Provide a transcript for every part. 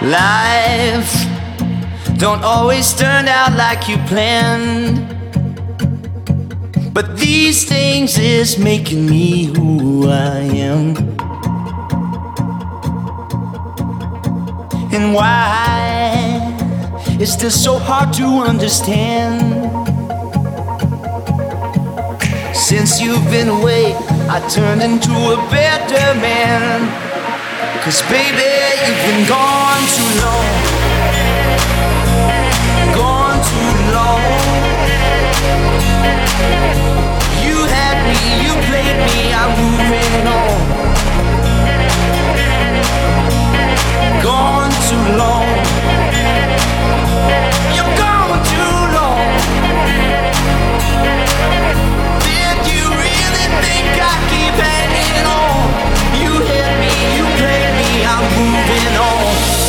Life don't always turn out like you planned. But these things is making me who I am. And why is this so hard to understand? Since you've been away, I turned into a better man. Cause baby, you've been gone too long. Gone too long. You had me, you played me, I'm moving I'm moving on.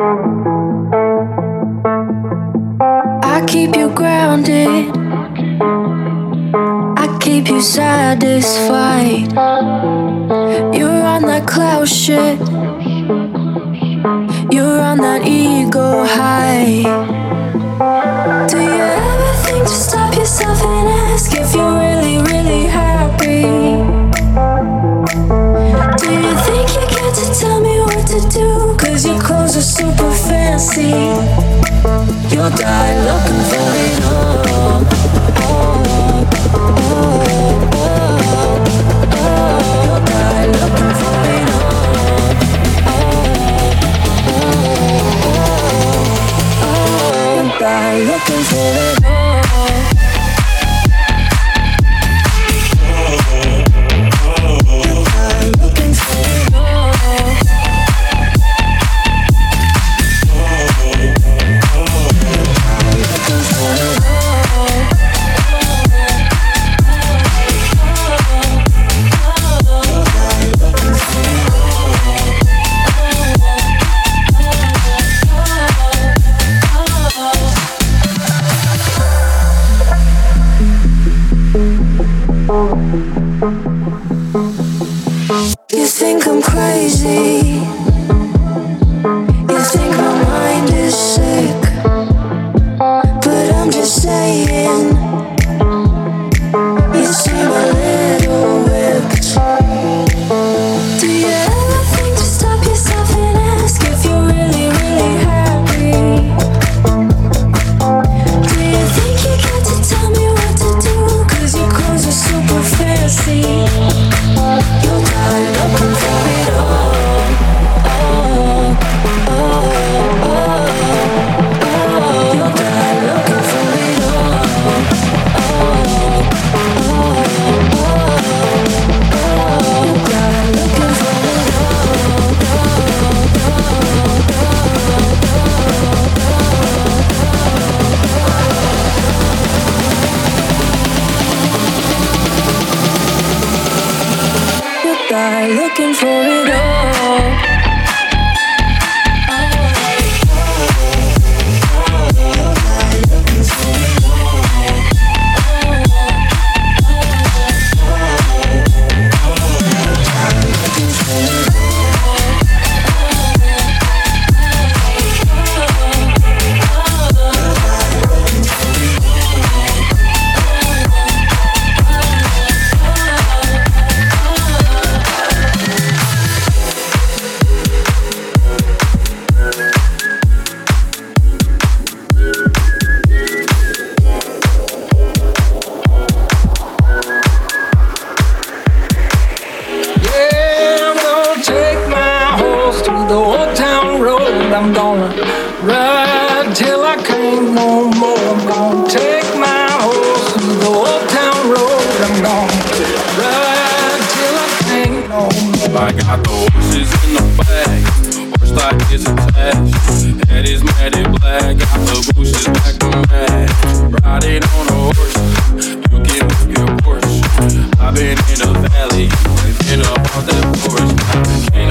I keep you grounded. I keep you satisfied. You're on that cloud shit. You're on that ego high. Do you ever think to stop yourself and ask if you're really, really happy? Do you think you get to tell me what to do? Fancy. You'll die looking for it all. Oh, oh, oh. You'll die looking for it all. You'll die looking for it I'm gonna ride till I can't no more. I'm gonna take my horse to the old town road. I'm gonna ride till I can't no more. I got the horses in the bag. Horse like is attached. Head is matted black. Got the bushes back to match. Riding on a horse. You can whip your horse. I've been in a valley. Been up on that horse.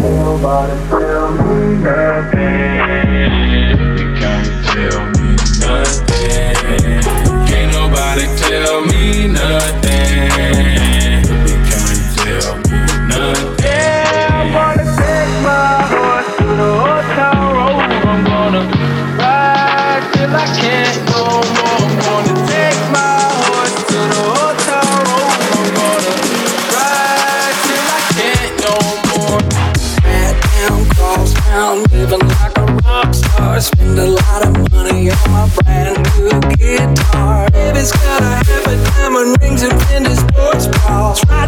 Nobody tell me nothing. lot of money on my brand new guitar. Baby's got a half a diamond rings and Fendi sports bras. Right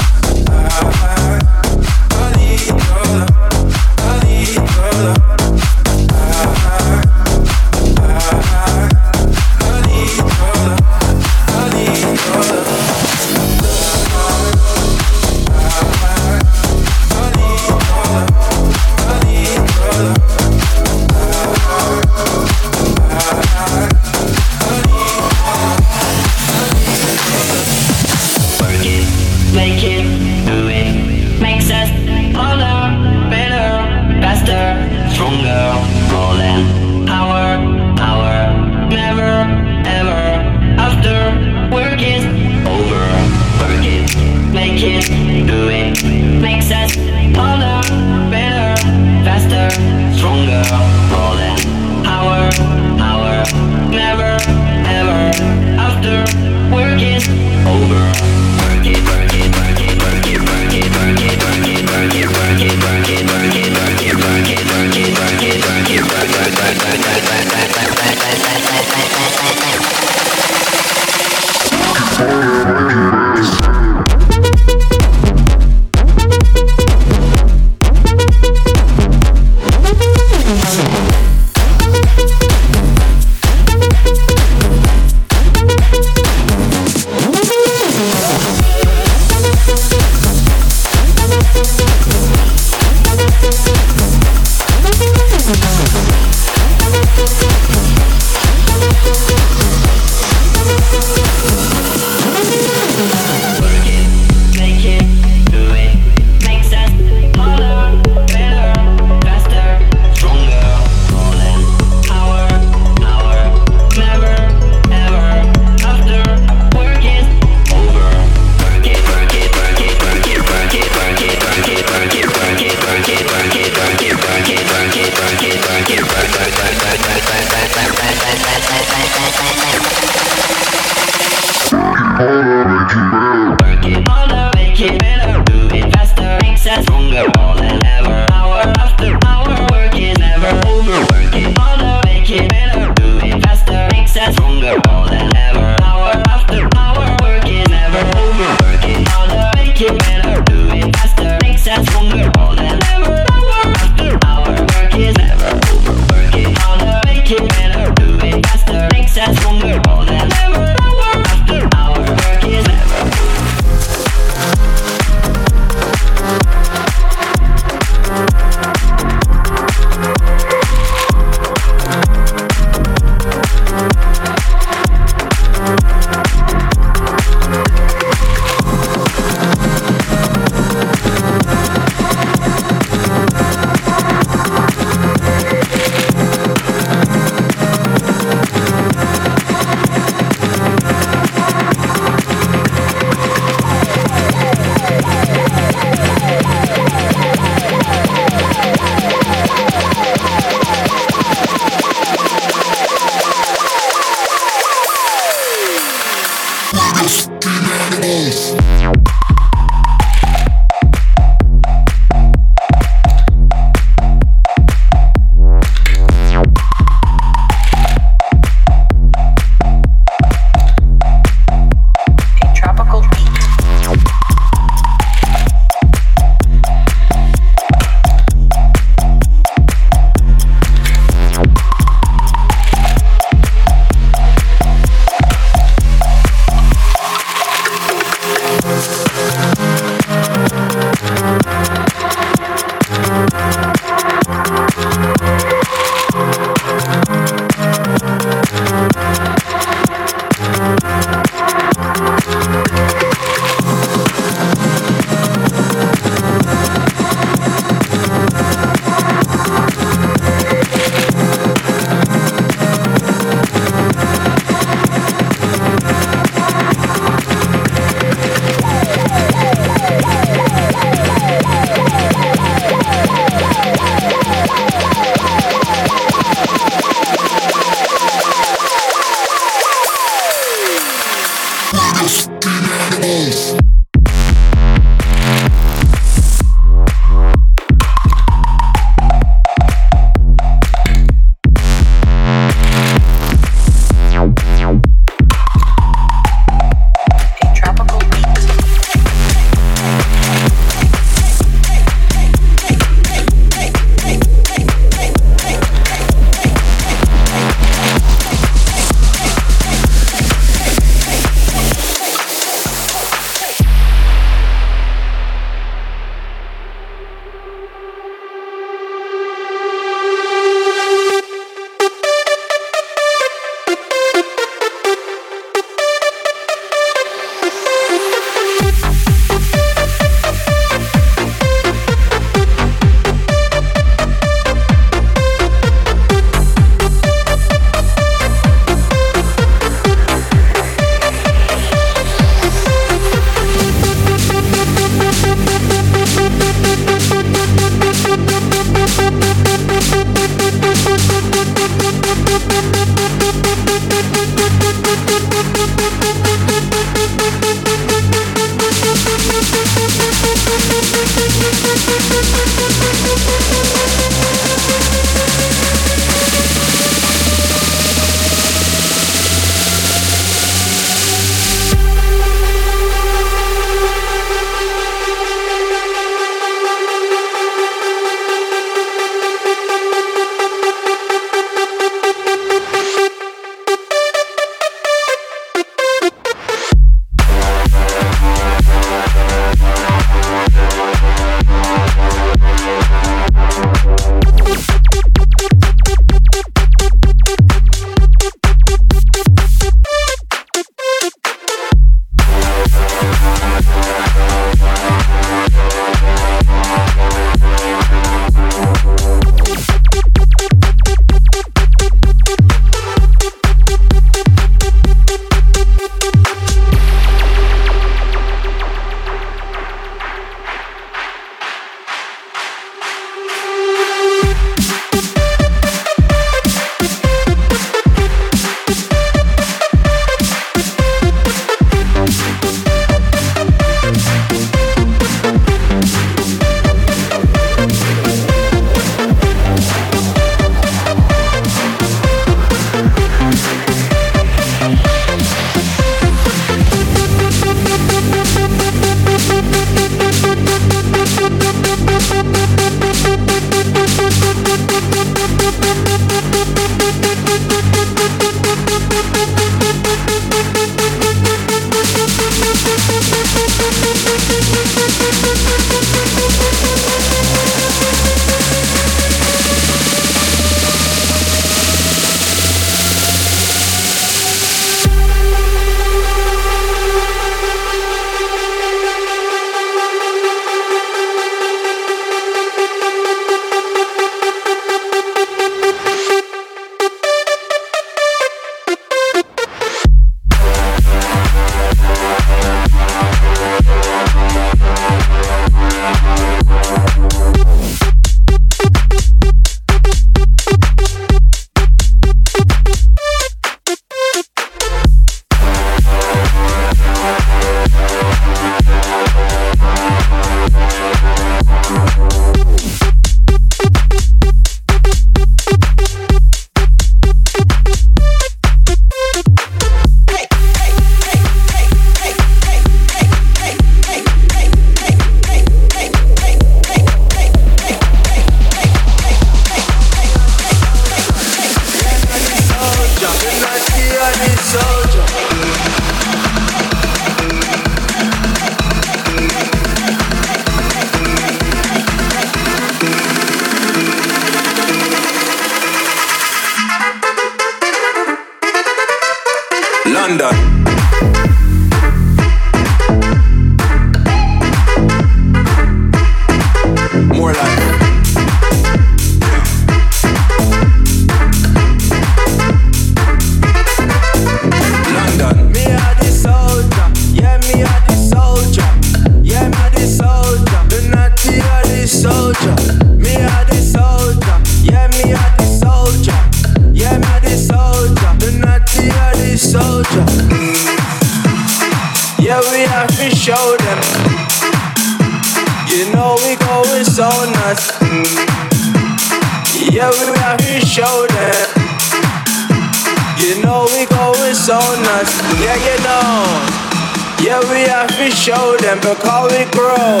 We out here show them because we grow.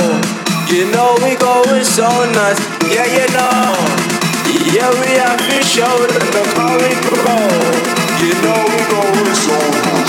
You know we going so nuts. Yeah, you know. Yeah, we out here show them because we grow. You know we going so nuts.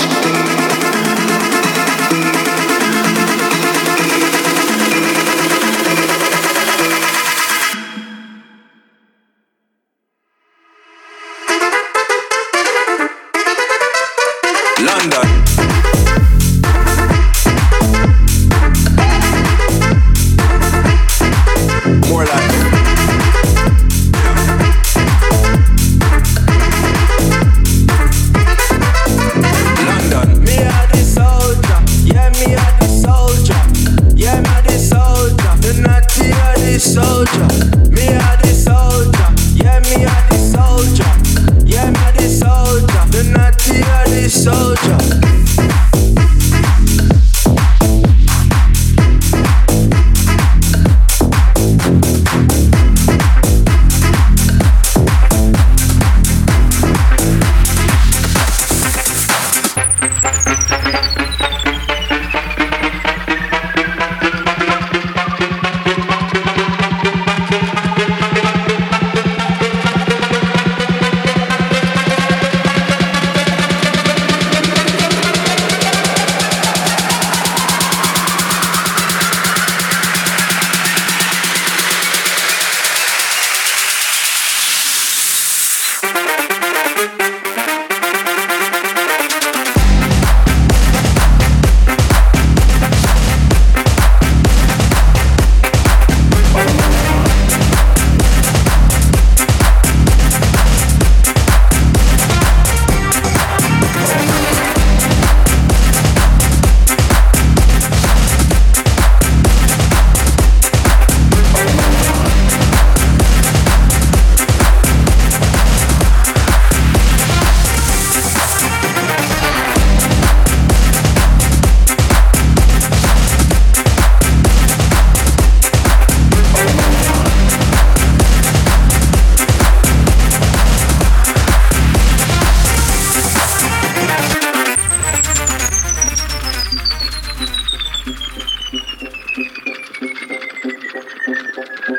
Thank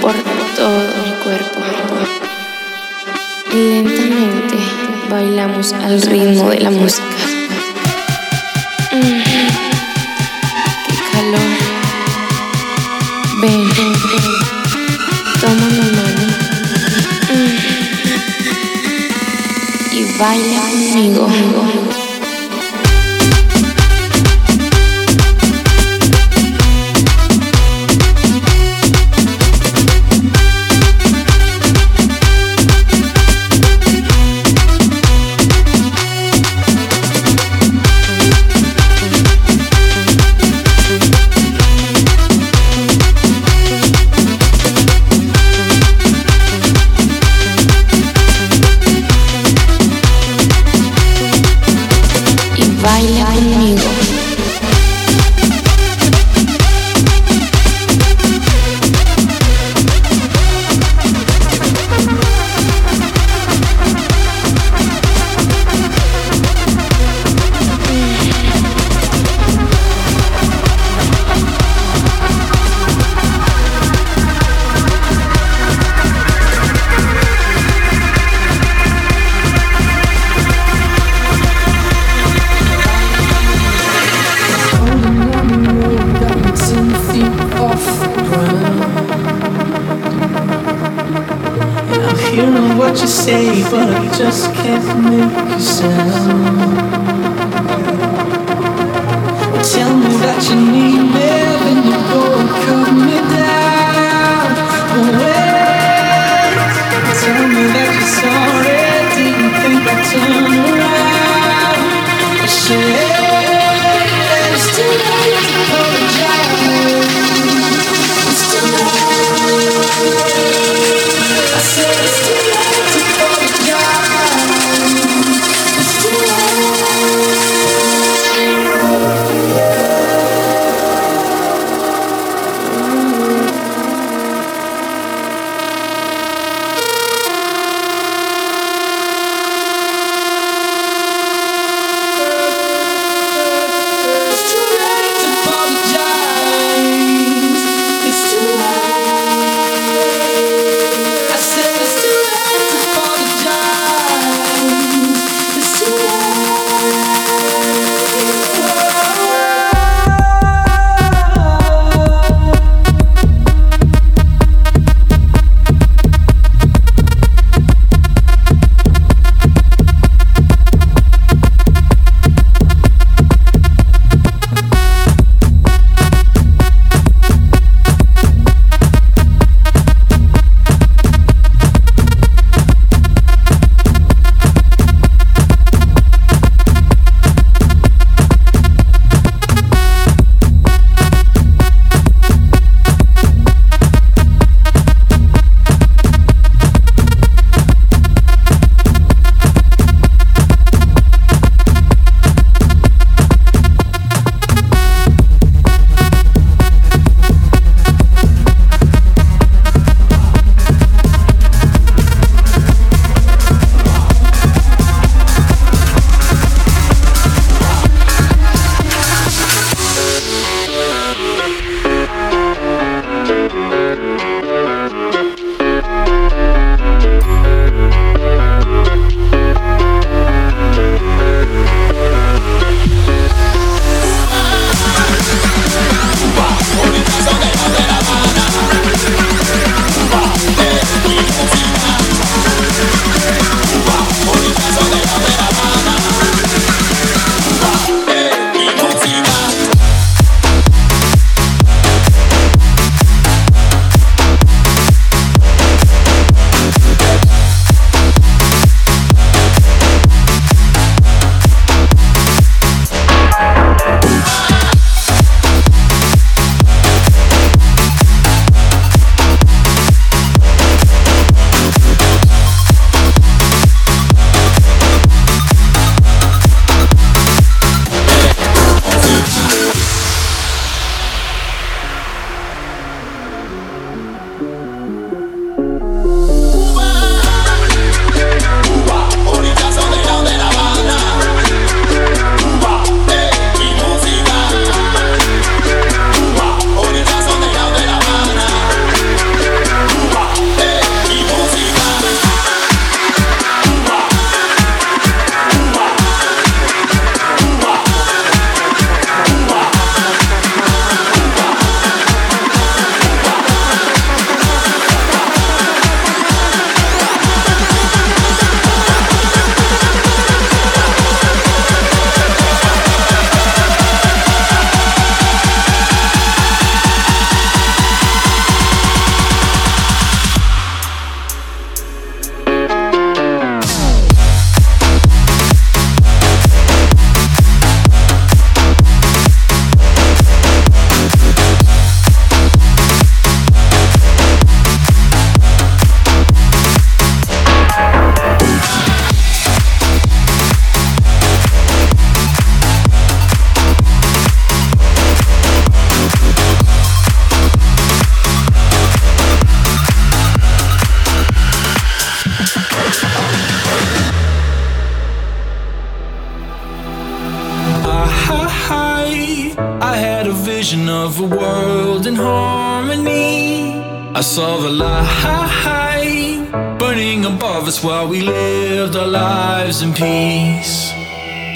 por todo mi cuerpo. Y lentamente bailamos al ritmo de la música. Mm, ¡Qué calor! Ven. Toma mi mano. Mm, y baila conmigo. You know what you say, but you just can't make a sound. Tell me that you need me. a vision of a world in harmony. I saw the light burning above us while we lived our lives in peace.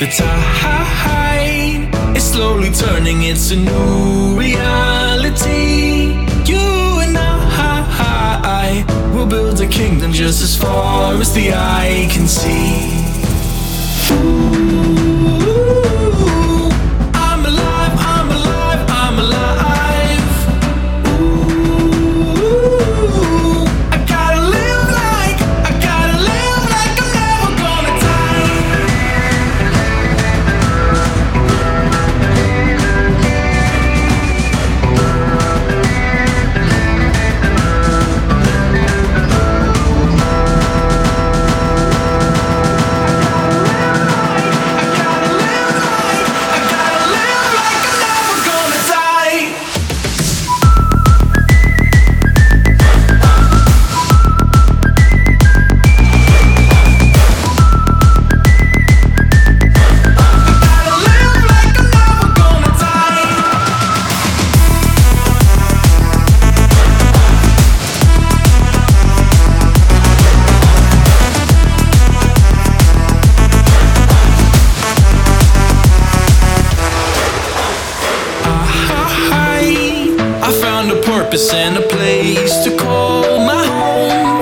The tide is slowly turning, it's a new reality. You and I will build a kingdom just as far as the eye can see. Ooh. purpose and a place to call my home.